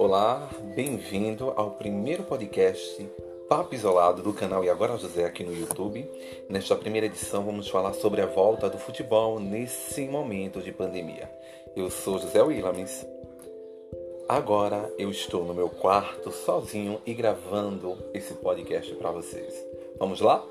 Olá, bem-vindo ao primeiro podcast Papo Isolado do canal E Agora José aqui no YouTube. Nesta primeira edição vamos falar sobre a volta do futebol nesse momento de pandemia. Eu sou José Willames. Agora eu estou no meu quarto sozinho e gravando esse podcast para vocês. Vamos lá?